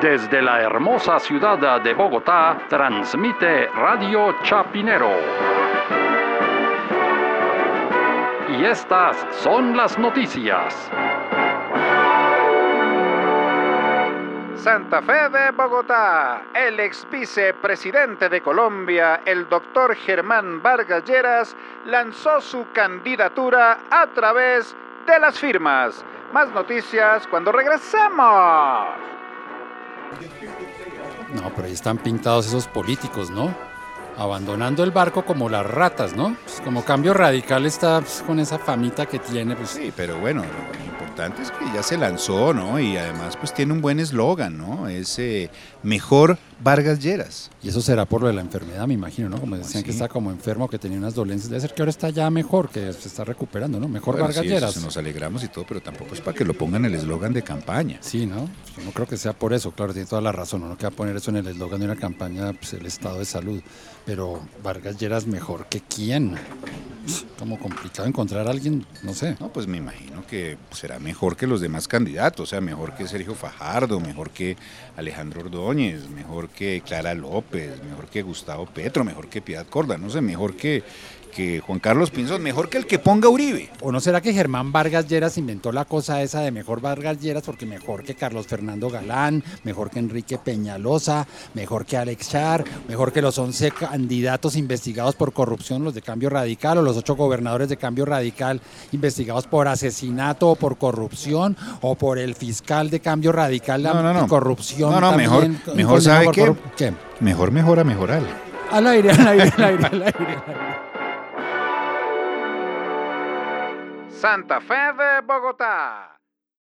Desde la hermosa ciudad de Bogotá, transmite Radio Chapinero. Y estas son las noticias. Santa Fe de Bogotá, el ex vicepresidente de Colombia, el doctor Germán Vargas Lleras, lanzó su candidatura a través de las firmas. Más noticias cuando regresemos. No, pero ahí están pintados esos políticos, ¿no? Abandonando el barco como las ratas, ¿no? Pues como cambio radical está pues, con esa famita que tiene. Pues, Sí, pero bueno, importante es que ya se lanzó, ¿no? Y además pues tiene un buen eslogan, ¿no? Es eh, mejor Vargas Lleras. Y eso será por lo de la enfermedad, me imagino, ¿no? Como decían que está como enfermo, que tenía unas dolencias. Debe ser que ahora está ya mejor, que se está recuperando, ¿no? Mejor Bueno, Vargas sí, Lleras. nos alegramos y todo, pero tampoco es para que lo pongan el eslogan de campaña. Sí, ¿no? Yo no creo que sea por eso, claro, tiene toda la razón. Uno que va a poner eso en el eslogan de una campaña, pues el estado de salud. Pero Vargas Lleras mejor que quién. Como complicado encontrar a alguien, no sé. No, pues me imagino que será mejor que los demás candidatos, o sea, mejor que Sergio Fajardo, mejor que Alejandro Ordóñez, mejor que Clara López, mejor que Gustavo Petro, mejor que Piedad Corda, no sé, mejor que, que Juan Carlos Pinzón, mejor que el que ponga Uribe. ¿O no será que Germán Vargas Lleras inventó la cosa esa de mejor Vargas Lleras porque mejor que Carlos Fernando Galán, mejor que Enrique Peñalosa, mejor que Alex Char, mejor que los 11 candidatos investigados por corrupción, los de Cambio Radical, o los ocho gobernadores de Cambio Radical investigados por asesinato o por corrupción, o por el fiscal de Cambio Radical No, no, no. corrupción? No, no, también, mejor- mejor, ¿sabe ¿Qué? Mejor mejora mejorar. Al aire, al aire, al aire, al aire. al aire. Santa Fe de Bogotá.